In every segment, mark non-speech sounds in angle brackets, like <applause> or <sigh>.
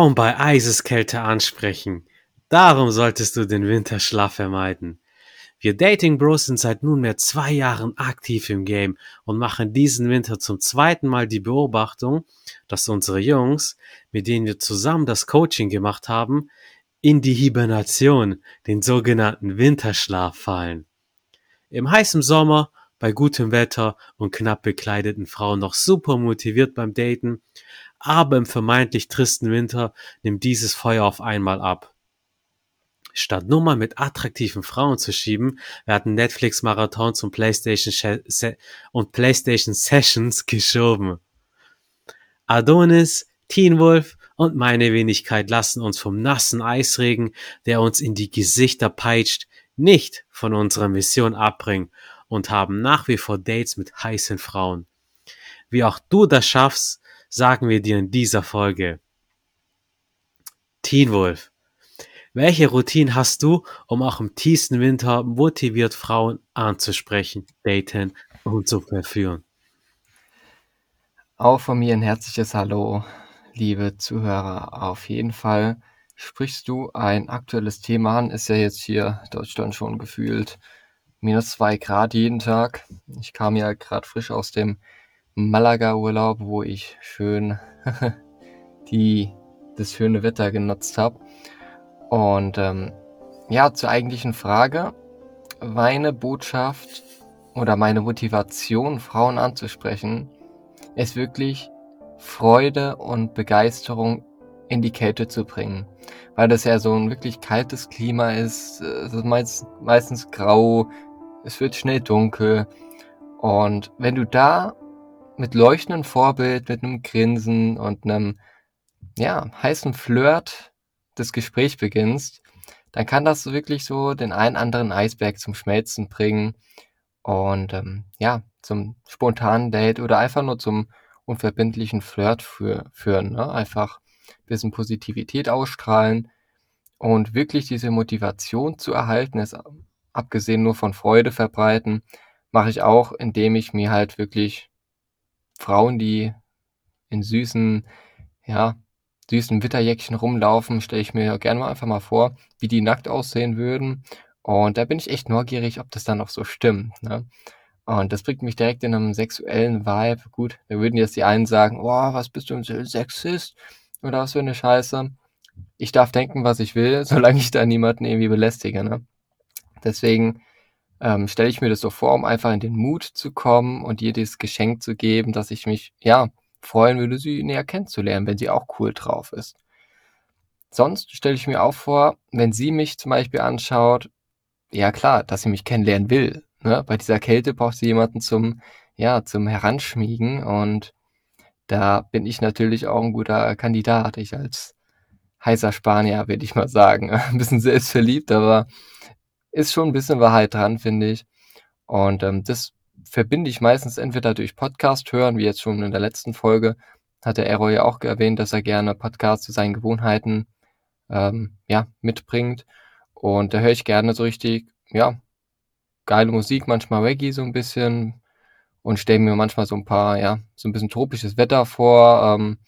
Frauen bei Eiseskälte ansprechen. Darum solltest du den Winterschlaf vermeiden. Wir Dating Bros sind seit nunmehr zwei Jahren aktiv im Game und machen diesen Winter zum zweiten Mal die Beobachtung, dass unsere Jungs, mit denen wir zusammen das Coaching gemacht haben, in die Hibernation, den sogenannten Winterschlaf fallen. Im heißen Sommer, bei gutem Wetter und knapp bekleideten Frauen noch super motiviert beim Daten, aber im vermeintlich tristen Winter nimmt dieses Feuer auf einmal ab. Statt Nummer mit attraktiven Frauen zu schieben, werden Netflix-Marathons und PlayStation, und PlayStation Sessions geschoben. Adonis, Teen Wolf und meine Wenigkeit lassen uns vom nassen Eisregen, der uns in die Gesichter peitscht, nicht von unserer Mission abbringen und haben nach wie vor Dates mit heißen Frauen. Wie auch du das schaffst, sagen wir dir in dieser Folge. Teen Wolf. Welche Routine hast du, um auch im tiefsten Winter motiviert Frauen anzusprechen, daten und zu verführen? Auch von mir ein herzliches Hallo, liebe Zuhörer. Auf jeden Fall sprichst du ein aktuelles Thema an. Ist ja jetzt hier Deutschland schon gefühlt minus zwei Grad jeden Tag. Ich kam ja gerade frisch aus dem Malaga-Urlaub, wo ich schön <laughs> die, das schöne Wetter genutzt habe. Und ähm, ja, zur eigentlichen Frage. Meine Botschaft oder meine Motivation, Frauen anzusprechen, ist wirklich Freude und Begeisterung in die Kälte zu bringen. Weil das ja so ein wirklich kaltes Klima ist. Es ist meist, meistens grau, es wird schnell dunkel. Und wenn du da mit leuchtendem Vorbild, mit einem Grinsen und einem ja, heißen Flirt das Gespräch beginnst, dann kann das wirklich so den einen anderen Eisberg zum Schmelzen bringen und ähm, ja, zum spontanen Date oder einfach nur zum unverbindlichen Flirt für, führen. Ne? Einfach ein bisschen Positivität ausstrahlen und wirklich diese Motivation zu erhalten, ist abgesehen nur von Freude verbreiten, mache ich auch, indem ich mir halt wirklich Frauen, die in süßen, ja, süßen Witterjäckchen rumlaufen, stelle ich mir gerne mal einfach mal vor, wie die nackt aussehen würden. Und da bin ich echt neugierig, ob das dann auch so stimmt. Ne? Und das bringt mich direkt in einem sexuellen Vibe. Gut, da würden jetzt die einen sagen, oh, was bist du ein Sexist? Oder was für eine Scheiße. Ich darf denken, was ich will, <laughs> solange ich da niemanden irgendwie belästige. Ne? Deswegen ähm, stelle ich mir das so vor, um einfach in den Mut zu kommen und ihr dieses Geschenk zu geben, dass ich mich, ja, freuen würde, sie näher kennenzulernen, wenn sie auch cool drauf ist. Sonst stelle ich mir auch vor, wenn sie mich zum Beispiel anschaut, ja klar, dass sie mich kennenlernen will. Ne? Bei dieser Kälte braucht sie jemanden zum, ja, zum Heranschmiegen und da bin ich natürlich auch ein guter Kandidat. Ich als heißer Spanier, würde ich mal sagen. <laughs> Ein bisschen selbstverliebt, aber ist schon ein bisschen Wahrheit dran, finde ich. Und ähm, das verbinde ich meistens entweder durch Podcast hören, wie jetzt schon in der letzten Folge, hat der Errol ja auch erwähnt, dass er gerne Podcasts zu seinen Gewohnheiten ähm, ja, mitbringt. Und da höre ich gerne so richtig, ja, geile Musik, manchmal Reggae so ein bisschen und stelle mir manchmal so ein paar, ja, so ein bisschen tropisches Wetter vor. Ähm,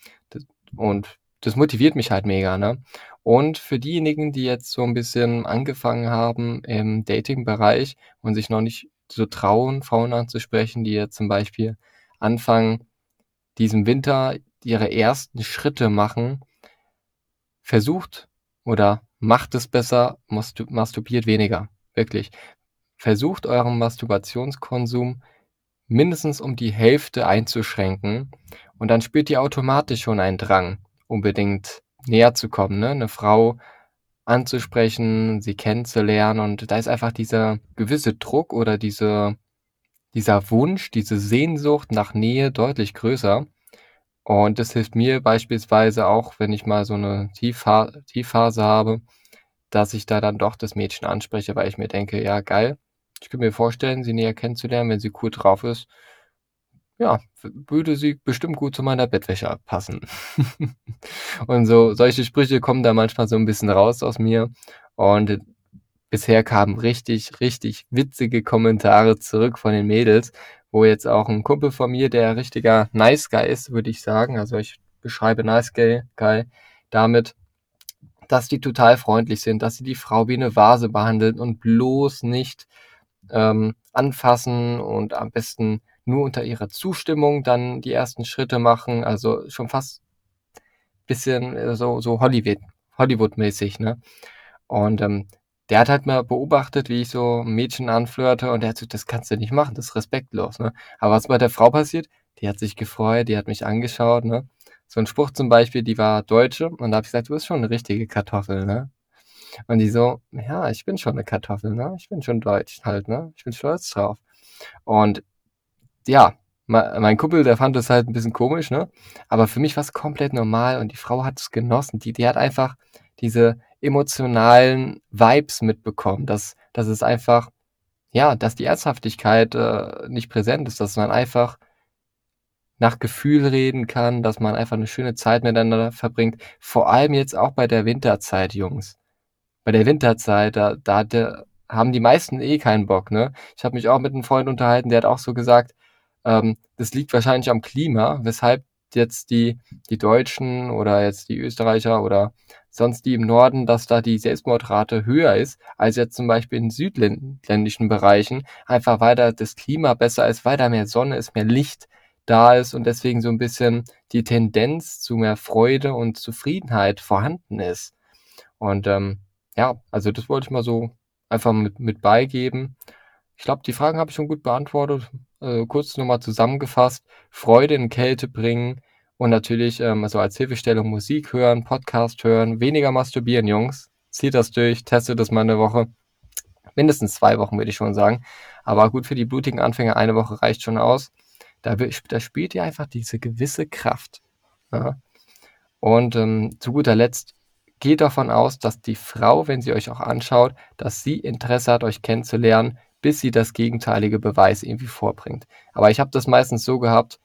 und das motiviert mich halt mega, ne? Und für diejenigen, die jetzt so ein bisschen angefangen haben im Dating-Bereich und sich noch nicht so trauen, Frauen anzusprechen, die jetzt zum Beispiel anfangen, diesen Winter ihre ersten Schritte machen, versucht oder macht es besser, masturbiert weniger. Wirklich. Versucht euren Masturbationskonsum mindestens um die Hälfte einzuschränken und dann spürt ihr automatisch schon einen Drang, unbedingt näher zu kommen. Ne? Eine Frau anzusprechen, sie kennenzulernen. Und da ist einfach dieser gewisse Druck oder diese, dieser Wunsch, diese Sehnsucht nach Nähe deutlich größer. Und das hilft mir beispielsweise auch, wenn ich mal so eine Tiefphase habe, dass ich da dann doch das Mädchen anspreche, weil ich mir denke, ja, geil, ich könnte mir vorstellen, sie näher kennenzulernen, wenn sie cool drauf ist ja, würde sie bestimmt gut zu meiner Bettwäsche passen. <laughs> und so, solche Sprüche kommen da manchmal so ein bisschen raus aus mir. Und bisher kamen richtig, richtig witzige Kommentare zurück von den Mädels, wo jetzt auch ein Kumpel von mir, der richtiger Nice Guy ist, würde ich sagen. Also ich beschreibe Nice Guy, Guy damit, dass die total freundlich sind, dass sie die Frau wie eine Vase behandeln und bloß nicht ähm, anfassen und am besten nur unter ihrer Zustimmung dann die ersten Schritte machen. Also schon fast bisschen äh, so, so Hollywood, Hollywood-mäßig, ne? Und ähm, der hat halt mal beobachtet, wie ich so Mädchen anflirte und der hat gesagt, das kannst du nicht machen, das ist respektlos, ne? Aber was bei der Frau passiert? Die hat sich gefreut, die hat mich angeschaut, ne? So ein Spruch zum Beispiel, die war Deutsche und da habe ich gesagt, du bist schon eine richtige Kartoffel, ne? Und die so, ja, ich bin schon eine Kartoffel, ne? Ich bin schon deutsch halt, ne? Ich bin stolz drauf. Und ja, mein Kumpel, der fand das halt ein bisschen komisch, ne? Aber für mich war es komplett normal und die Frau hat es genossen. Die, die hat einfach diese emotionalen Vibes mitbekommen, dass, dass es einfach, ja, dass die Ernsthaftigkeit äh, nicht präsent ist, dass man einfach nach Gefühl reden kann, dass man einfach eine schöne Zeit miteinander verbringt. Vor allem jetzt auch bei der Winterzeit, Jungs. Bei der Winterzeit, da, da hatte, haben die meisten eh keinen Bock, ne? Ich habe mich auch mit einem Freund unterhalten, der hat auch so gesagt, ähm, das liegt wahrscheinlich am Klima, weshalb jetzt die, die Deutschen oder jetzt die Österreicher oder sonst die im Norden, dass da die Selbstmordrate höher ist als jetzt zum Beispiel in südländischen Bereichen, einfach weil da das Klima besser ist, weil da mehr Sonne ist, mehr Licht da ist und deswegen so ein bisschen die Tendenz zu mehr Freude und Zufriedenheit vorhanden ist. Und ähm, ja, also das wollte ich mal so einfach mit, mit beigeben. Ich glaube, die Fragen habe ich schon gut beantwortet. Äh, kurz nochmal zusammengefasst. Freude in Kälte bringen und natürlich ähm, also als Hilfestellung Musik hören, Podcast hören, weniger masturbieren, Jungs. Zieht das durch, testet das mal eine Woche. Mindestens zwei Wochen, würde ich schon sagen. Aber gut, für die blutigen Anfänger eine Woche reicht schon aus. Da, da spielt ihr einfach diese gewisse Kraft. Ja. Und ähm, zu guter Letzt, geht davon aus, dass die Frau, wenn sie euch auch anschaut, dass sie Interesse hat, euch kennenzulernen, bis sie das gegenteilige Beweis irgendwie vorbringt. Aber ich habe das meistens so gehabt,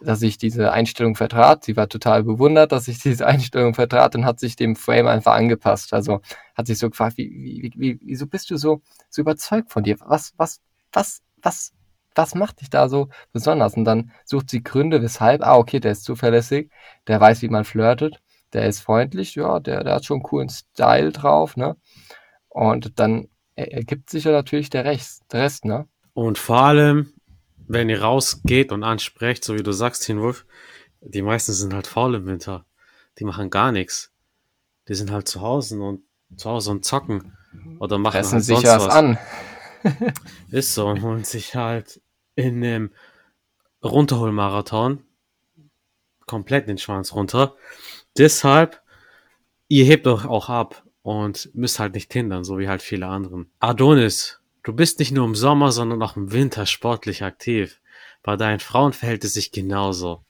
dass ich diese Einstellung vertrat. Sie war total bewundert, dass ich <laughs> diese Einstellung vertrat und hat sich dem Frame einfach angepasst. Also hat sich so gefragt, wie, wie, wie, wieso bist du so, so überzeugt von dir? Was, was, was, was, was macht dich da so besonders? Und dann sucht sie Gründe, weshalb, ah, okay, der ist zuverlässig, der weiß, wie man flirtet, der ist freundlich, ja, der, der hat schon einen coolen Style drauf, ne? Und dann ergibt sich ja natürlich der Rest, der Rest, ne? Und vor allem, wenn ihr rausgeht und ansprecht, so wie du sagst, Hinwolf, die meisten sind halt faul im Winter. Die machen gar nichts. Die sind halt zu Hause und zu Hause und zocken. Oder machen Fressen halt sich was, was an. <laughs> Ist so und holen sich halt in dem Runterholmarathon komplett den Schwanz runter. Deshalb, ihr hebt euch auch ab und müsst halt nicht hindern, so wie halt viele anderen. Adonis, du bist nicht nur im Sommer, sondern auch im Winter sportlich aktiv. Bei deinen Frauen verhält es sich genauso.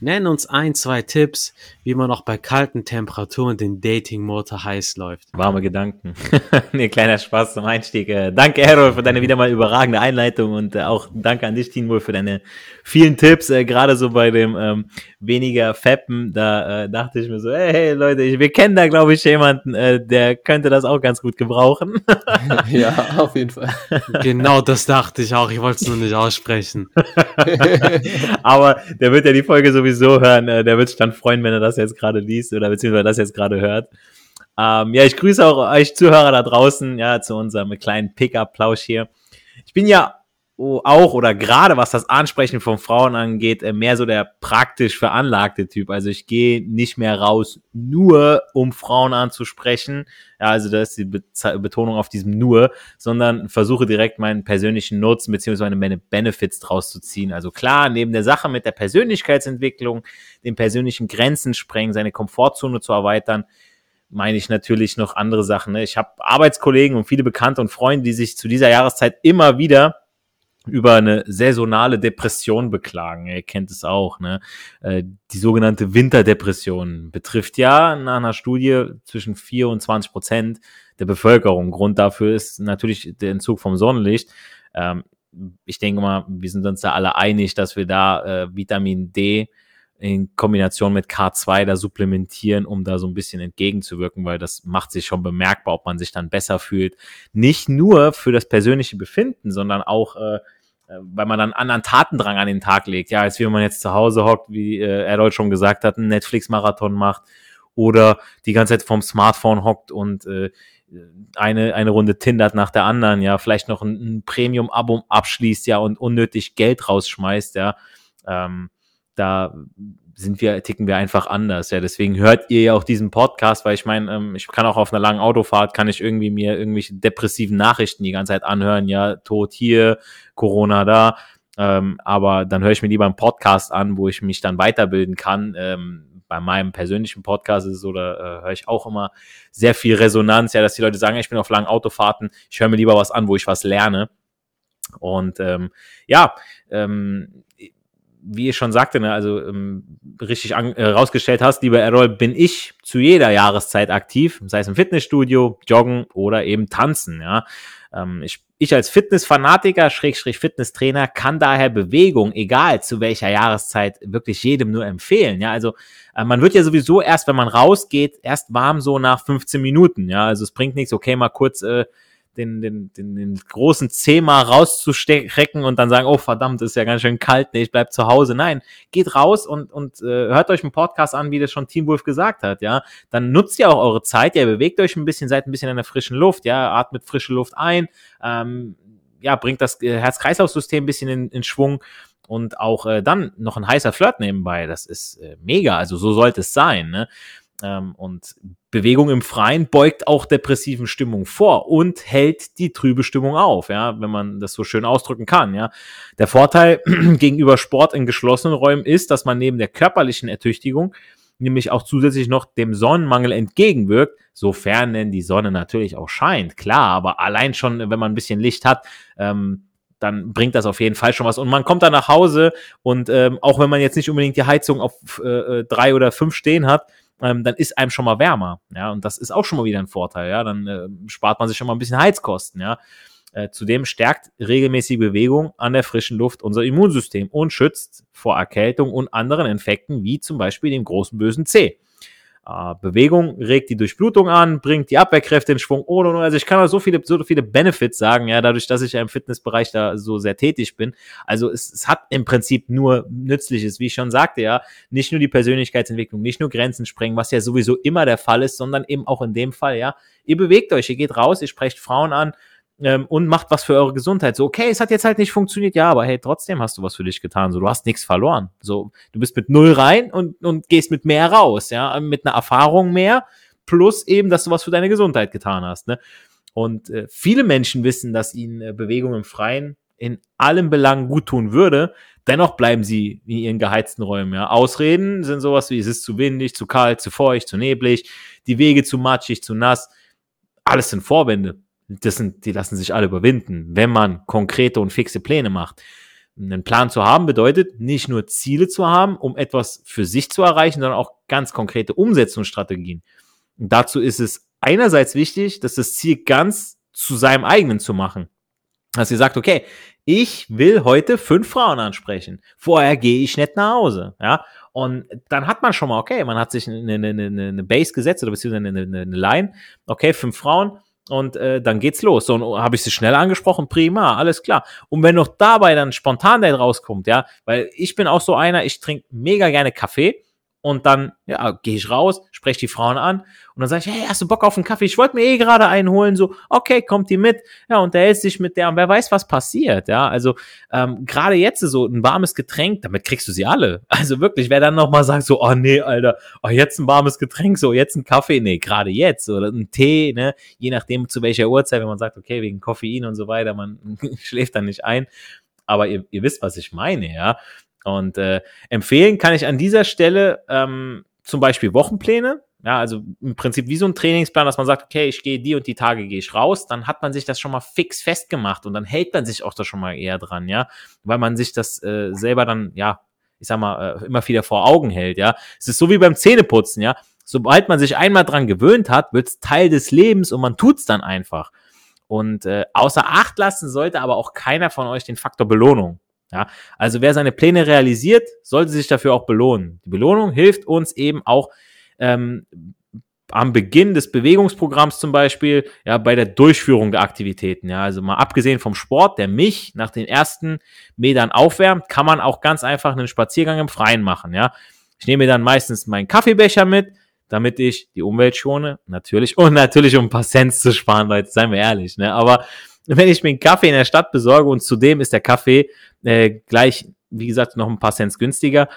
Nenn uns ein, zwei Tipps, wie man auch bei kalten Temperaturen den Dating-Motor heiß läuft. Warme Gedanken. <laughs> nee, kleiner Spaß zum Einstieg. Äh, danke, Errol, für deine wieder mal überragende Einleitung und äh, auch danke an dich, Timo, für deine vielen Tipps. Äh, Gerade so bei dem ähm, weniger Feppen, da äh, dachte ich mir so, hey, hey Leute, ich, wir kennen da, glaube ich, jemanden, äh, der könnte das auch ganz gut gebrauchen. <laughs> ja, auf jeden Fall. <laughs> Genau das dachte ich auch. Ich wollte es nur nicht aussprechen. <laughs> Aber der wird ja die Folge so sowieso hören. Äh, der wird sich dann freuen, wenn er das jetzt gerade liest oder beziehungsweise das jetzt gerade hört. Ähm, ja, ich grüße auch euch Zuhörer da draußen, ja, zu unserem kleinen Pickup-Plausch hier. Ich bin ja auch oder gerade was das Ansprechen von Frauen angeht, äh, mehr so der praktisch veranlagte Typ. Also ich gehe nicht mehr raus, nur um Frauen anzusprechen. Ja, also da ist die Betonung auf diesem nur, sondern versuche direkt meinen persönlichen Nutzen beziehungsweise meine Benefits draus zu ziehen. Also klar, neben der Sache mit der Persönlichkeitsentwicklung, den persönlichen Grenzen sprengen, seine Komfortzone zu erweitern, meine ich natürlich noch andere Sachen. Ne? Ich habe Arbeitskollegen und viele Bekannte und Freunde, die sich zu dieser Jahreszeit immer wieder über eine saisonale Depression beklagen. Ihr kennt es auch, ne? Äh, die sogenannte Winterdepression betrifft ja nach einer Studie zwischen 4 und 20 Prozent der Bevölkerung. Grund dafür ist natürlich der Entzug vom Sonnenlicht. Ähm, ich denke mal, wir sind uns da alle einig, dass wir da äh, Vitamin D in Kombination mit K2 da supplementieren, um da so ein bisschen entgegenzuwirken, weil das macht sich schon bemerkbar, ob man sich dann besser fühlt. Nicht nur für das persönliche Befinden, sondern auch äh, weil man dann anderen Tatendrang an den Tag legt. Ja, als wenn man jetzt zu Hause hockt, wie äh, Errol schon gesagt hat, einen Netflix-Marathon macht oder die ganze Zeit vom Smartphone hockt und äh, eine, eine Runde tindert nach der anderen, ja, vielleicht noch ein, ein Premium-Abo abschließt, ja, und unnötig Geld rausschmeißt, ja, ähm, da sind wir, ticken wir einfach anders, ja, deswegen hört ihr ja auch diesen Podcast, weil ich meine, ähm, ich kann auch auf einer langen Autofahrt, kann ich irgendwie mir irgendwelche depressiven Nachrichten die ganze Zeit anhören, ja, Tod hier, Corona da, ähm, aber dann höre ich mir lieber einen Podcast an, wo ich mich dann weiterbilden kann, ähm, bei meinem persönlichen Podcast ist es so, da äh, höre ich auch immer sehr viel Resonanz, ja, dass die Leute sagen, ich bin auf langen Autofahrten, ich höre mir lieber was an, wo ich was lerne. Und ähm, ja, ähm, wie ich schon sagte, ne, also ähm, richtig an, äh, rausgestellt hast, lieber Errol, bin ich zu jeder Jahreszeit aktiv, sei es im Fitnessstudio, Joggen oder eben Tanzen. Ja, ähm, ich ich als Fitnessfanatiker, Schrägstrich Fitnesstrainer, kann daher Bewegung, egal zu welcher Jahreszeit, wirklich jedem nur empfehlen. Ja, also äh, man wird ja sowieso erst, wenn man rausgeht, erst warm so nach 15 Minuten. Ja, also es bringt nichts, okay, mal kurz äh, den, den, den, den großen Zeh mal rauszustecken und dann sagen, oh verdammt, ist ja ganz schön kalt, nee, ich bleib zu Hause. Nein, geht raus und, und äh, hört euch einen Podcast an, wie das schon Team Wolf gesagt hat, ja. Dann nutzt ihr auch eure Zeit, ja, bewegt euch ein bisschen, seid ein bisschen in der frischen Luft, ja, atmet frische Luft ein, ähm, ja, bringt das äh, Herz-Kreislauf-System ein bisschen in, in Schwung und auch äh, dann noch ein heißer Flirt nebenbei. Das ist äh, mega, also so sollte es sein, ne? Ähm, und Bewegung im Freien beugt auch depressiven Stimmungen vor und hält die trübe Stimmung auf, ja, wenn man das so schön ausdrücken kann, ja. Der Vorteil <clears throat> gegenüber Sport in geschlossenen Räumen ist, dass man neben der körperlichen Ertüchtigung nämlich auch zusätzlich noch dem Sonnenmangel entgegenwirkt, sofern denn die Sonne natürlich auch scheint, klar, aber allein schon, wenn man ein bisschen Licht hat, ähm, dann bringt das auf jeden Fall schon was. Und man kommt dann nach Hause und ähm, auch wenn man jetzt nicht unbedingt die Heizung auf äh, äh drei oder fünf stehen hat, ähm, dann ist einem schon mal wärmer. Ja, und das ist auch schon mal wieder ein Vorteil. Ja, dann äh, spart man sich schon mal ein bisschen Heizkosten. Ja, äh, zudem stärkt regelmäßige Bewegung an der frischen Luft unser Immunsystem und schützt vor Erkältung und anderen Infekten, wie zum Beispiel dem großen bösen C. Äh, Bewegung regt die Durchblutung an, bringt die Abwehrkräfte in Schwung. Oh, oh, also ich kann auch so viele, so viele Benefits sagen, ja, dadurch, dass ich ja im Fitnessbereich da so sehr tätig bin. Also es, es hat im Prinzip nur Nützliches, wie ich schon sagte, ja, nicht nur die Persönlichkeitsentwicklung, nicht nur Grenzen sprengen, was ja sowieso immer der Fall ist, sondern eben auch in dem Fall, ja, ihr bewegt euch, ihr geht raus, ihr sprecht Frauen an, ähm, und macht was für eure Gesundheit. So, okay, es hat jetzt halt nicht funktioniert, ja, aber hey, trotzdem hast du was für dich getan. So, du hast nichts verloren. So, du bist mit null rein und, und gehst mit mehr raus, ja, mit einer Erfahrung mehr, plus eben, dass du was für deine Gesundheit getan hast, ne? Und äh, viele Menschen wissen, dass ihnen äh, Bewegung im Freien in allen Belangen gut tun würde. Dennoch bleiben sie in ihren geheizten Räumen. Ja. Ausreden sind sowas wie, es ist zu windig, zu kalt, zu feucht, zu neblig, die Wege zu matschig, zu nass. Alles sind Vorwände das sind, die lassen sich alle überwinden, wenn man konkrete und fixe Pläne macht. Einen Plan zu haben bedeutet, nicht nur Ziele zu haben, um etwas für sich zu erreichen, sondern auch ganz konkrete Umsetzungsstrategien. Und dazu ist es einerseits wichtig, dass das Ziel ganz zu seinem eigenen zu machen. Dass ihr sagt, okay, ich will heute fünf Frauen ansprechen. Vorher gehe ich nicht nach Hause. Ja, und dann hat man schon mal, okay, man hat sich eine, eine, eine, Base gesetzt oder beziehungsweise eine, eine, eine Line. Okay, fünf Frauen und äh, dann geht's los. So, und habe ich sie schnell angesprochen, prima, alles klar. Und wenn noch dabei dann spontan Date rauskommt, ja, weil ich bin auch so einer, ich trinke mega gerne Kaffee und dann, ja, gehe ich raus, spreche die Frauen an und dann sage ich, hey, hast du Bock auf einen Kaffee? Ich wollte mir eh gerade einen holen. So, okay, kommt die mit. Ja, unterhältst dich mit der und wer weiß, was passiert. Ja, also ähm, gerade jetzt so ein warmes Getränk, damit kriegst du sie alle. <laughs> Also wirklich, wer dann nochmal sagt so, oh nee, Alter, oh, jetzt ein warmes Getränk, so jetzt ein Kaffee, nee, gerade jetzt oder ein Tee, ne, je nachdem zu welcher Uhrzeit, wenn man sagt, okay, wegen Koffein und so weiter, man <laughs> schläft dann nicht ein. Aber ihr, ihr wisst, was ich meine, ja. Und äh, empfehlen kann ich an dieser Stelle ähm, zum Beispiel Wochenpläne. Ja, also im Prinzip wie so ein Trainingsplan, dass man sagt, okay, ich gehe die und die Tage gehe ich raus, dann hat man sich das schon mal fix festgemacht und dann hält man sich auch da schon mal eher dran, ja, weil man sich das äh, selber dann, ja, ich sag mal, äh, immer wieder vor Augen hält, ja. Es ist so wie beim Zähneputzen, ja. Sobald man sich einmal dran gewöhnt hat, wird es Teil des Lebens und man tut's dann einfach. Und äh, außer Acht lassen sollte aber auch keiner von euch den Faktor Belohnung. Ja, also wer seine Pläne realisiert, sollte sich dafür auch belohnen. Die Belohnung hilft uns eben auch ähm, am Beginn des Bewegungsprogramms zum Beispiel, ja, bei der Durchführung der Aktivitäten. Ja, also mal abgesehen vom Sport, der mich nach den ersten Metern aufwärmt, kann man auch ganz einfach einen Spaziergang im Freien machen. Ja, ich nehme dann meistens meinen Kaffeebecher mit, damit ich die Umwelt schone, natürlich, und natürlich um ein paar Cents zu sparen, Leute, seien wir ehrlich, ne? Aber wenn ich mir einen Kaffee in der Stadt besorge und zudem ist der Kaffee äh, gleich, wie gesagt, noch ein paar Cents günstiger.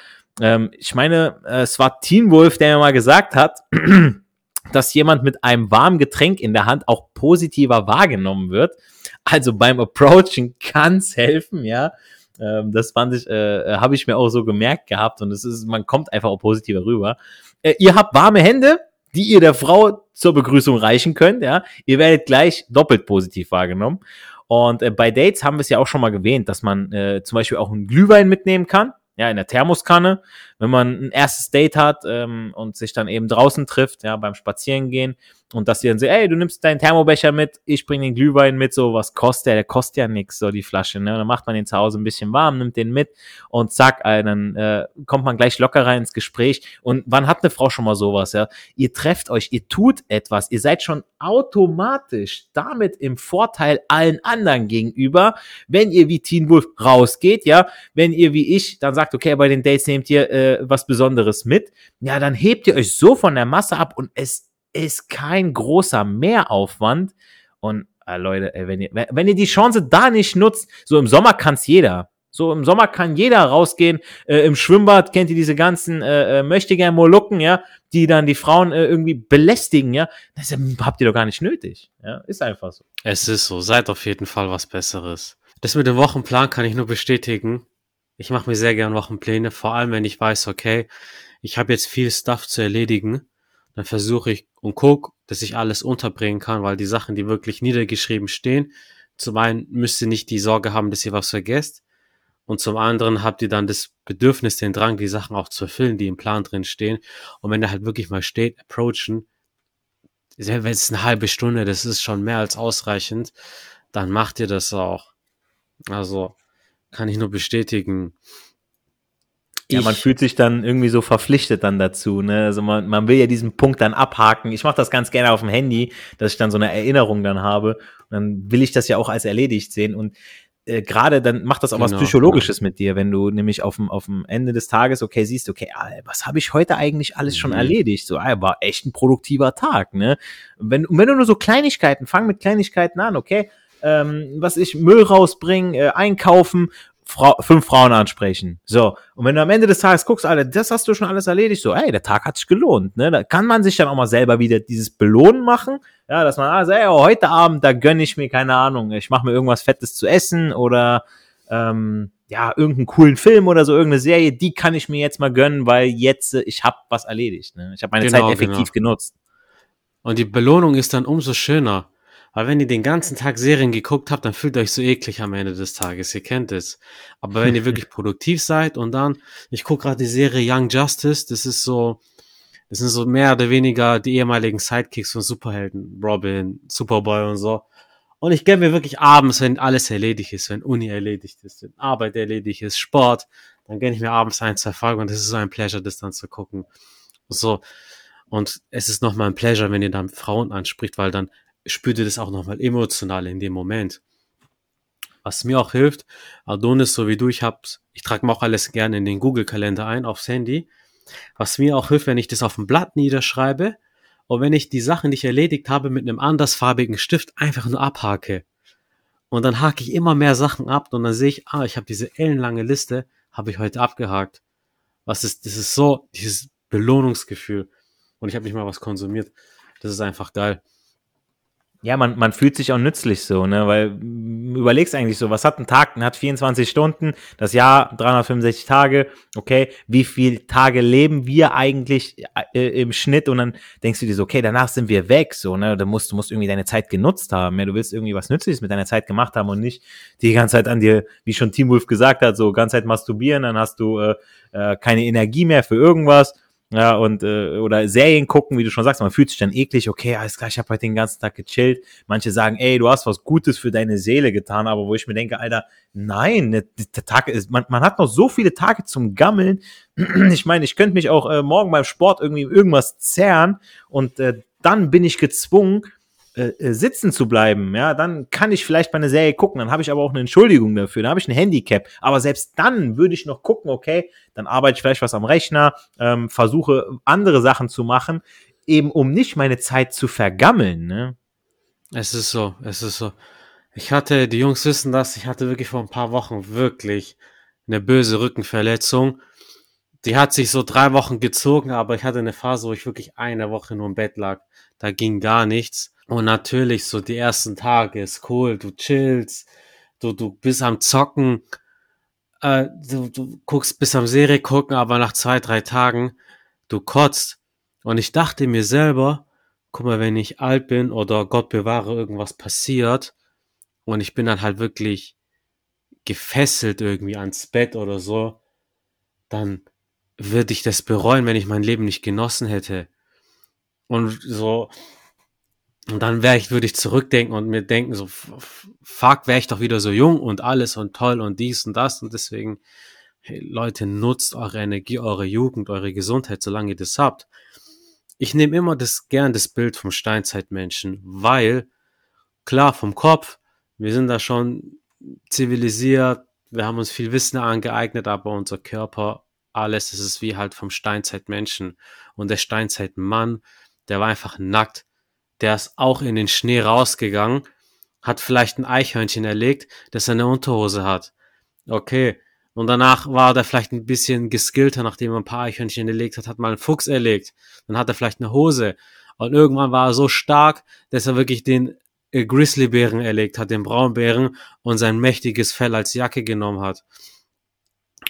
Ähm, ich meine, äh, es war Teen Wolf, der mir mal gesagt hat, <clears throat> dass jemand mit einem warmen Getränk in der Hand auch positiver wahrgenommen wird. Also beim Approachen kann's helfen, ja. Ähm, das fand ich, äh, habe ich mir auch so gemerkt gehabt und es ist, man kommt einfach auch positiver rüber. Äh, ihr habt warme Hände, die ihr der Frau zur Begrüßung reichen könnt, ja. Ihr werdet gleich doppelt positiv wahrgenommen. Und äh, bei Dates haben wir es ja auch schon mal erwähnt, dass man äh, zum Beispiel auch einen Glühwein mitnehmen kann ja, in der Thermoskanne, wenn man ein erstes Date hat ähm, und sich dann eben draußen trifft, ja, beim Spazierengehen und dass die dann sagen, ey, du nimmst deinen Thermobecher mit, ich bring den Glühwein mit, so, was kostet der? Der kostet ja nix, so die Flasche, ne? Und dann macht man den zu Hause ein bisschen warm, nimmt den mit und zack, äh, dann äh, kommt man gleich locker rein ins Gespräch. Und wann hat eine Frau schon mal sowas, ja? Ihr trefft euch, ihr tut etwas, ihr seid schon automatisch damit im Vorteil allen anderen gegenüber, wenn ihr wie Teen Wolf rausgeht, ja, wenn ihr wie ich dann sagt, okay, bei den Dates nehmt ihr äh, was Besonderes mit, ja, dann hebt ihr euch so von der Masse ab und es ist kein großer Mehraufwand. Und äh, Leute, ey, wenn, ihr, wenn ihr die Chance da nicht nutzt, so im Sommer kann's jeder. So im Sommer kann jeder rausgehen. Äh, Im Schwimmbad kennt ihr diese ganzen äh, äh möchte gern Molukken, ja, die dann die Frauen äh, irgendwie belästigen, ja. Das habt ihr doch gar nicht nötig. Ja, ist einfach so. Es ist so. Seid auf jeden Fall was Besseres. Das mit dem Wochenplan kann ich nur bestätigen. Ich mache mir sehr gern Wochenpläne, vor allem wenn ich weiß, okay, ich habe jetzt viel Stuff zu erledigen dann versuche ich und guck, dass ich alles unterbringen kann, weil die Sachen, die wirklich niedergeschrieben stehen, zum einen müsst ihr nicht die Sorge haben, dass ihr was vergesst und zum anderen habt ihr dann das Bedürfnis, den Drang, die Sachen auch zu erfüllen, die im Plan drin stehen. Und wenn da halt wirklich mal steht, approachen, wenn es eine halbe Stunde, das ist schon mehr als ausreichend, dann macht ihr das auch. Also kann ich nur bestätigen. Ja, man fühlt sich dann irgendwie so verpflichtet dann dazu. Ne? Also man, man will ja diesen Punkt dann abhaken. Ich mache das ganz gerne auf dem Handy, dass ich dann so eine Erinnerung dann habe. Und dann will ich das ja auch als erledigt sehen. Und äh, gerade dann macht das auch genau, was Psychologisches genau. mit dir, wenn du nämlich auf dem, auf dem Ende des Tages, okay, siehst, okay, ah, was habe ich heute eigentlich alles schon mhm. erledigt? So, ah, war echt ein produktiver Tag. Ne? Und wenn, und wenn du nur so Kleinigkeiten, fang mit Kleinigkeiten an, okay, ähm, was ich Müll rausbringen, äh, einkaufen Frau, fünf Frauen ansprechen. So. Und wenn du am Ende des Tages guckst, Alter, das hast du schon alles erledigt, so, ey, der Tag hat sich gelohnt, ne? Da kann man sich dann auch mal selber wieder dieses Belohnen machen, ja, dass man also, ey, oh, heute Abend, da gönne ich mir, keine Ahnung, ich mache mir irgendwas Fettes zu essen oder, ähm, ja, irgendeinen coolen Film oder so, irgendeine Serie, die kann ich mir jetzt mal gönnen, weil jetzt, äh, ich hab was erledigt, ne? Ich habe meine genau, Zeit effektiv genau. genutzt. Und die Belohnung ist dann umso schöner. Weil wenn ihr den ganzen Tag Serien geguckt habt, dann fühlt euch so eklig am Ende des Tages. Ihr kennt es. Aber wenn ihr wirklich <laughs> produktiv seid und dann, ich gucke gerade die Serie Young Justice, das ist so, das sind so mehr oder weniger die ehemaligen Sidekicks von Superhelden, Robin, Superboy und so. Und ich gebe mir wirklich abends, wenn alles erledigt ist, wenn Uni erledigt ist, wenn Arbeit erledigt ist, Sport, dann gönne ich mir abends ein, zwei Folgen und das ist so ein Pleasure, das dann zu gucken. So. Und es ist nochmal ein Pleasure, wenn ihr dann Frauen anspricht, weil dann spürte das auch nochmal emotional in dem Moment. Was mir auch hilft, Adonis, so wie du, ich hab's, ich trage mir auch alles gerne in den Google-Kalender ein, aufs Handy. Was mir auch hilft, wenn ich das auf dem Blatt niederschreibe und wenn ich die Sachen, die ich erledigt habe, mit einem andersfarbigen Stift einfach nur abhake. Und dann hake ich immer mehr Sachen ab und dann sehe ich, ah, ich habe diese ellenlange Liste, habe ich heute abgehakt. Was ist, das ist so, dieses Belohnungsgefühl. Und ich habe nicht mal was konsumiert. Das ist einfach geil. Ja, man, man fühlt sich auch nützlich so, ne, weil überlegst eigentlich so, was hat ein Tag? Hat 24 Stunden, das Jahr 365 Tage, okay, wie viele Tage leben wir eigentlich äh, im Schnitt? Und dann denkst du dir so, okay, danach sind wir weg, so, ne, du musst, du musst irgendwie deine Zeit genutzt haben, ja, du willst irgendwie was Nützliches mit deiner Zeit gemacht haben und nicht die ganze Zeit an dir, wie schon Team Wolf gesagt hat, so ganze Zeit masturbieren, dann hast du äh, äh, keine Energie mehr für irgendwas ja, und äh, oder Serien gucken, wie du schon sagst, man fühlt sich dann eklig, okay, alles klar, ich habe heute den ganzen Tag gechillt. Manche sagen, ey, du hast was Gutes für deine Seele getan, aber wo ich mir denke, Alter, nein, der, der Tag ist, man, man hat noch so viele Tage zum Gammeln. <clears throat> Ich meine, ich könnte mich auch äh, morgen beim Sport irgendwie irgendwas zerren und äh, dann bin ich gezwungen, äh, äh, sitzen zu bleiben, ja, dann kann ich vielleicht mal eine Serie gucken, dann habe ich aber auch eine Entschuldigung dafür, dann habe ich ein Handicap. Aber selbst dann würde ich noch gucken, okay, dann arbeite ich vielleicht was am Rechner, ähm, versuche andere Sachen zu machen. eben um nicht meine Zeit zu vergammeln, ne? Es ist so, es ist so. Ich hatte, die Jungs wissen das, ich hatte wirklich vor ein paar Wochen wirklich eine böse Rückenverletzung. Die hat sich so drei Wochen gezogen, aber ich hatte eine Phase, wo ich wirklich eine Woche nur im Bett lag. Da ging gar nichts. Und natürlich so die ersten Tage ist cool, du chillst, du, du bist am Zocken, äh, du, du guckst bis am Serie gucken, aber nach zwei, drei Tagen, du kotzt. Und ich dachte mir selber, guck mal, wenn ich alt bin oder Gott bewahre, irgendwas passiert und ich bin dann halt wirklich gefesselt irgendwie ans Bett oder so, dann würde ich das bereuen, wenn ich mein Leben nicht genossen hätte. Und so, und dann wäre ich, würde ich zurückdenken und mir denken, so, fuck, wäre ich doch wieder so jung und alles und toll und dies und das. Und deswegen, hey, Leute, nutzt eure Energie, eure Jugend, eure Gesundheit, solange ihr das habt. Ich nehme immer das gern das Bild vom Steinzeitmenschen, weil, klar, vom Kopf, wir sind da schon zivilisiert, wir haben uns viel Wissen angeeignet, aber unser Körper, alles, das ist wie halt vom Steinzeitmenschen. Und der Steinzeitmann, der war einfach nackt der ist auch in den Schnee rausgegangen, hat vielleicht ein Eichhörnchen erlegt, das er eine Unterhose hat. Okay. Und danach war der vielleicht ein bisschen geskillter, nachdem er ein paar Eichhörnchen erlegt hat, hat mal einen Fuchs erlegt. Dann hat er vielleicht eine Hose. Und irgendwann war er so stark, dass er wirklich den äh, Grizzlybären erlegt hat, den Braunbären, und sein mächtiges Fell als Jacke genommen hat.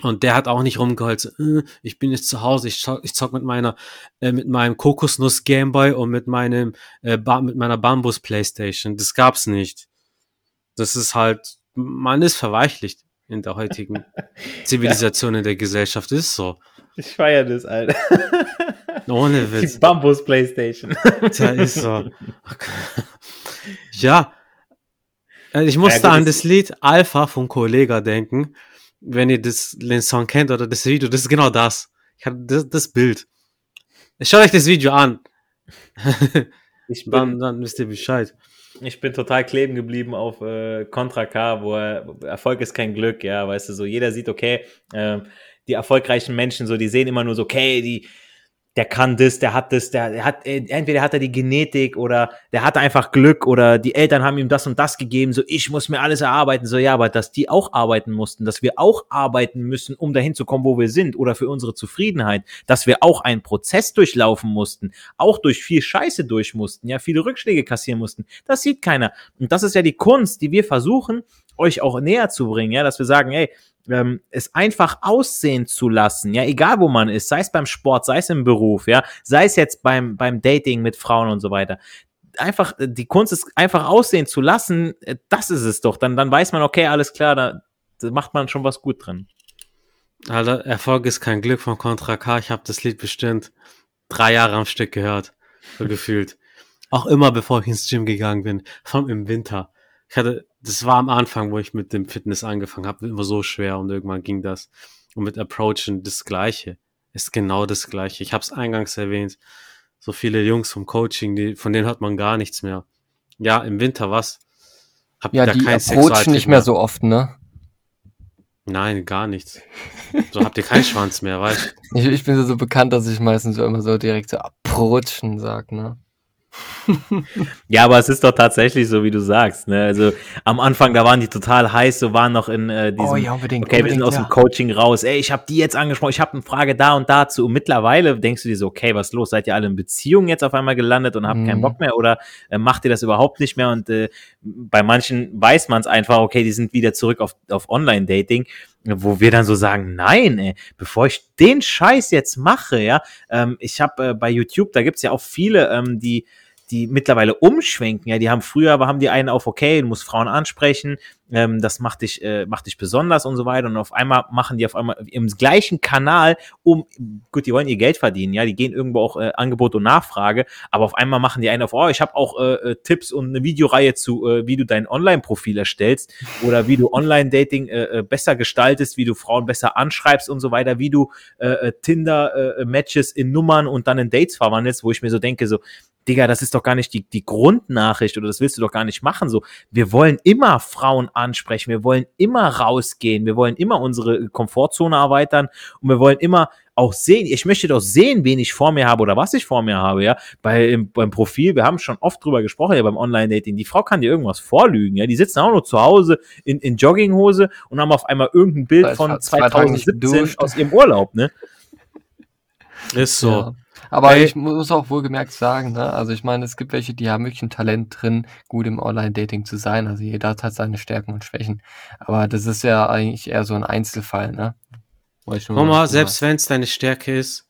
Und der hat auch nicht rumgeholzt, äh, ich bin jetzt zu Hause, ich zock, ich zock mit meiner, äh, mit meinem Kokosnuss Gameboy und mit meinem, äh, mit meiner Bambus Playstation. Das gab's nicht. Das ist halt, man ist verweichlicht in der heutigen <laughs> Zivilisation in der Gesellschaft, das ist so. Ich feiere das, Alter. <laughs> Ohne Witz. Die Bambus Playstation. Tja, <laughs> ist so. ja. Äh, ich musste ja, an das Lied Alpha von Kollega denken wenn ihr das, den Song kennt oder das Video, das ist genau das. Ich habe das, das Bild. Schaut euch das Video an. <laughs> ich bin, dann, dann wisst ihr Bescheid. Ich bin total kleben geblieben auf äh, Contra K, wo er, Erfolg ist kein Glück, ja, weißt du, so jeder sieht, okay, äh, die erfolgreichen Menschen, so, die sehen immer nur so, okay, die, der kann das, der hat das, der, hat, äh, entweder hat er die Genetik oder der hat einfach Glück oder die Eltern haben ihm das und das gegeben, so ich muss mir alles erarbeiten, so ja, aber dass die auch arbeiten mussten, dass wir auch arbeiten müssen, um dahin zu kommen, wo wir sind oder für unsere Zufriedenheit, dass wir auch einen Prozess durchlaufen mussten, auch durch viel Scheiße durch mussten, ja, viele Rückschläge kassieren mussten, das sieht keiner. Und das ist ja die Kunst, die wir versuchen, euch auch näher zu bringen, ja, dass wir sagen, ey, ähm, es einfach aussehen zu lassen, ja, egal wo man ist, sei es beim Sport, sei es im Beruf, ja, sei es jetzt beim, beim Dating mit Frauen und so weiter. Einfach, äh, die Kunst ist einfach aussehen zu lassen, äh, das ist es doch. Dann, dann weiß man, okay, alles klar, da, da macht man schon was gut drin. Alter, Erfolg ist kein Glück von Contra K. Ich habe das Lied bestimmt drei Jahre am Stück gehört, so gefühlt. Auch immer, bevor ich ins Gym gegangen bin, vor allem im Winter. Ich hatte das war am Anfang, wo ich mit dem Fitness angefangen habe, immer so schwer und irgendwann ging das. Und mit Approachen das Gleiche. Ist genau das Gleiche. Ich habe es eingangs erwähnt. So viele Jungs vom Coaching, die, von denen hört man gar nichts mehr. Ja, im Winter was? Habt ja, da die kein approachen nicht mehr so oft, ne? Nein, gar nichts. <laughs> So habt ihr keinen Schwanz mehr, weißt du? Ich, ich bin so bekannt, dass ich meistens so immer so direkt so approachen sag, ne? <laughs> ja, aber es ist doch tatsächlich so, wie du sagst. Ne? Also am Anfang, da waren die total heiß, so waren noch in äh, diesem, oh, ja, unbedingt, okay, wir sind aus ja. dem Coaching raus. Ey, ich habe die jetzt angesprochen, ich habe eine Frage da und dazu. Und mittlerweile denkst du dir so, okay, was ist los? Seid ihr alle in Beziehung jetzt auf einmal gelandet und habt mhm. keinen Bock mehr oder äh, macht ihr das überhaupt nicht mehr? Und äh, bei manchen weiß man es einfach, okay, die sind wieder zurück auf, auf Online-Dating wo wir dann so sagen, nein, ey, bevor ich den Scheiß jetzt mache, ja, ähm, ich habe äh, bei YouTube, da gibt's ja auch viele, ähm, die die mittlerweile umschwenken. Ja, die haben früher, aber haben die einen auf, okay, du musst Frauen ansprechen, ähm, das macht dich, äh, macht dich besonders und so weiter. Und auf einmal machen die auf einmal im gleichen Kanal, um, gut, die wollen ihr Geld verdienen, ja, die gehen irgendwo auch äh, Angebot und Nachfrage, aber auf einmal machen die einen auf, oh, ich habe auch äh, äh, Tipps und eine Videoreihe zu, äh, wie du dein Online-Profil erstellst <laughs> oder wie du Online-Dating äh, äh, besser gestaltest, wie du Frauen besser anschreibst und so weiter, wie du äh, äh Tinder-Matches äh, in Nummern und dann in Dates verwandelst, wo ich mir so denke, so, Digga, das ist doch gar nicht die, die Grundnachricht oder das willst du doch gar nicht machen. So, wir wollen immer Frauen ansprechen, wir wollen immer rausgehen, wir wollen immer unsere Komfortzone erweitern und wir wollen immer auch sehen, ich möchte doch sehen, wen ich vor mir habe oder was ich vor mir habe, ja. Bei, im, beim Profil, wir haben schon oft drüber gesprochen, ja, beim Online-Dating. Die Frau kann dir irgendwas vorlügen, ja. Die sitzen auch nur zu Hause in, in Jogginghose und haben auf einmal irgendein Bild von 2017 aus ihrem Urlaub, ne? <laughs> Ist so. Ja. Aber Weil, ich muss auch wohlgemerkt sagen, ne? also ich meine, es gibt welche, die haben wirklich ein Talent drin, gut im Online-Dating zu sein. Also jeder hat seine Stärken und Schwächen. Aber das ist ja eigentlich eher so ein Einzelfall, ne? Mama, selbst wenn es deine Stärke ist,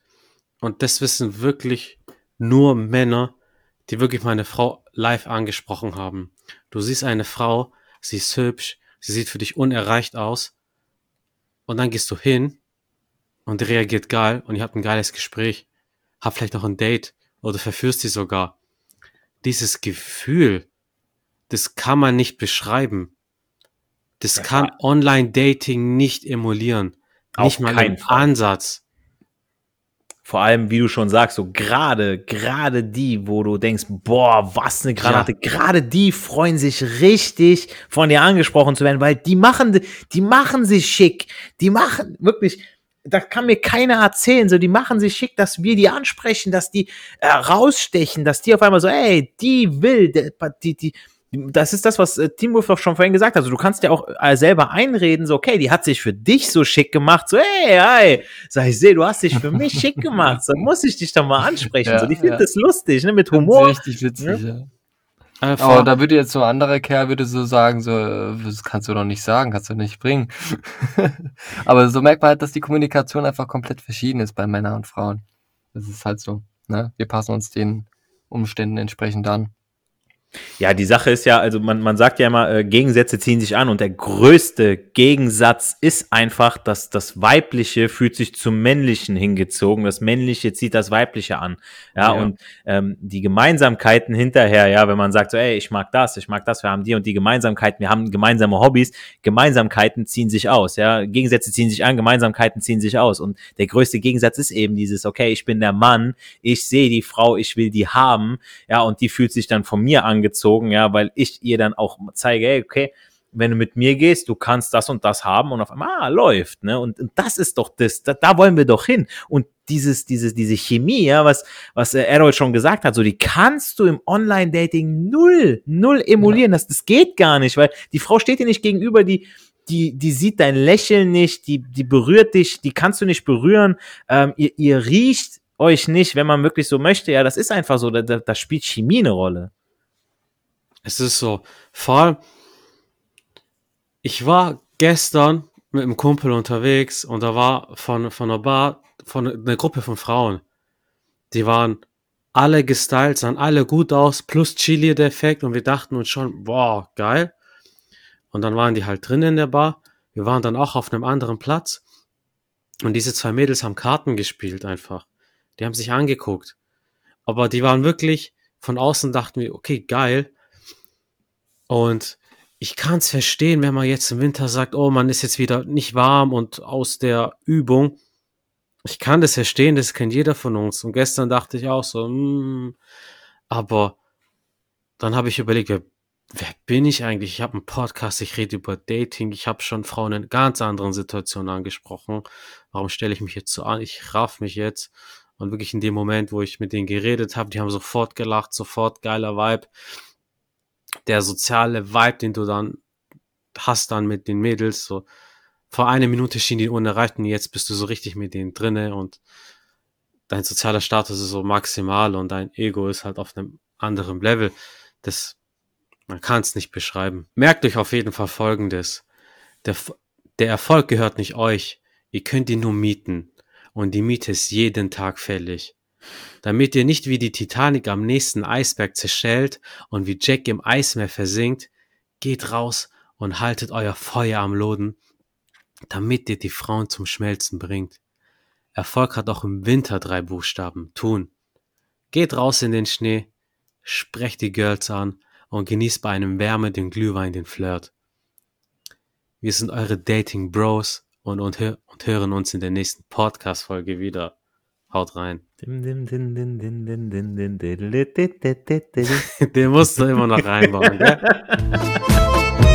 und das wissen wirklich nur Männer, die wirklich meine Frau live angesprochen haben. Du siehst eine Frau, sie ist hübsch, sie sieht für dich unerreicht aus, und dann gehst du hin und reagiert geil und ihr habt ein geiles Gespräch hab vielleicht noch ein Date oder verführst sie sogar. Dieses Gefühl, das kann man nicht beschreiben. Das ja, kann Online-Dating nicht emulieren. Nicht mal im Fall. Ansatz. Vor allem, wie du schon sagst, so gerade, gerade die, wo du denkst, boah, was eine Granate, ja. gerade die freuen sich richtig, von dir angesprochen zu werden, weil die machen, die machen sich schick, die machen wirklich, da kann mir keiner erzählen. So, die machen sich schick, dass wir die ansprechen, dass die äh, rausstechen, dass die auf einmal so, ey, die will, die, die, das ist das, was äh, Team Wolf doch schon vorhin gesagt hat. Also, du kannst ja auch äh, selber einreden, so, okay, die hat sich für dich so schick gemacht, so, hey, hey, sag ich, seh, du hast dich für mich schick gemacht, so muss ich dich doch mal ansprechen. Ja, so, die findet ja. das lustig, ne, mit Humor. Richtig witzig, ja. Äh, Aber da würde jetzt so ein anderer Kerl würde so sagen, so, äh, das kannst du doch nicht sagen, kannst du nicht bringen. <laughs> Aber so merkt man halt, dass die Kommunikation einfach komplett verschieden ist bei Männern und Frauen. Das ist halt so, ne? Wir passen uns den Umständen entsprechend an. Ja, die Sache ist ja, also man, man sagt ja immer, äh, Gegensätze ziehen sich an und der größte Gegensatz ist einfach, dass das Weibliche fühlt sich zum Männlichen hingezogen, das Männliche zieht das Weibliche an. Ja, ja. und ähm, die Gemeinsamkeiten hinterher, ja, wenn man sagt so, ey, ich mag das, ich mag das, wir haben die und die Gemeinsamkeiten, wir haben gemeinsame Hobbys, Gemeinsamkeiten ziehen sich aus, ja, Gegensätze ziehen sich an, Gemeinsamkeiten ziehen sich aus und der größte Gegensatz ist eben dieses, okay, ich bin der Mann, ich sehe die Frau, ich will die haben, ja, und die fühlt sich dann von mir an angezogen, ja, weil ich ihr dann auch zeige, hey, okay, wenn du mit mir gehst, du kannst das und das haben und auf einmal, ah, läuft, ne? Und, und das ist doch das, da, da wollen wir doch hin. Und dieses, dieses, diese Chemie, ja, was, was äh, Errol schon gesagt hat, so die kannst du im Online-Dating null, null emulieren. Ja. Das, das geht gar nicht, weil die Frau steht dir nicht gegenüber, die, die, die sieht dein Lächeln nicht, die, die berührt dich, die kannst du nicht berühren, ähm, ihr, ihr riecht euch nicht, wenn man wirklich so möchte. Ja, das ist einfach so, da, da spielt Chemie eine Rolle. Es ist so, vor allem, ich war gestern mit einem Kumpel unterwegs und da war von, von einer Bar, von einer Gruppe von Frauen. Die waren alle gestylt, sahen alle gut aus, plus Chili-Defekt und wir dachten uns schon, boah, geil. Und dann waren die halt drin in der Bar. Wir waren dann auch auf einem anderen Platz. Und diese zwei Mädels haben Karten gespielt einfach. Die haben sich angeguckt. Aber die waren wirklich, von außen dachten wir, okay, geil. Und ich kann es verstehen, wenn man jetzt im Winter sagt, oh, man ist jetzt wieder nicht warm und aus der Übung. Ich kann das verstehen, das kennt jeder von uns. Und gestern dachte ich auch so, mm, aber dann habe ich überlegt, wer, wer bin ich eigentlich? Ich habe einen Podcast, ich rede über Dating, ich habe schon Frauen in ganz anderen Situationen angesprochen. Warum stelle ich mich jetzt so an? Ich raff mich jetzt. Und wirklich in dem Moment, wo ich mit denen geredet habe, die haben sofort gelacht, sofort geiler Vibe der soziale Vibe, den du dann hast dann mit den Mädels, so vor einer Minute schien die unerreicht und jetzt bist du so richtig mit denen drinne und dein sozialer Status ist so maximal und dein Ego ist halt auf einem anderen Level. Das, man kann es nicht beschreiben. Merkt euch auf jeden Fall Folgendes. Der, der Erfolg gehört nicht euch. Ihr könnt ihn nur mieten. Und die Miete ist jeden Tag fällig damit ihr nicht wie die Titanic am nächsten Eisberg zerschellt und wie Jack im Eismeer versinkt, geht raus und haltet euer Feuer am Loden, damit ihr die Frauen zum Schmelzen bringt. Erfolg hat auch im Winter drei Buchstaben, tun. Geht raus in den Schnee, sprecht die Girls an und genießt bei einem Wärme den Glühwein, den Flirt. Wir sind eure Dating Bros und, und, und hören uns in der nächsten Podcast-Folge wieder. Haut rein. Den musst du immer noch reinbauen, gell? <laughs>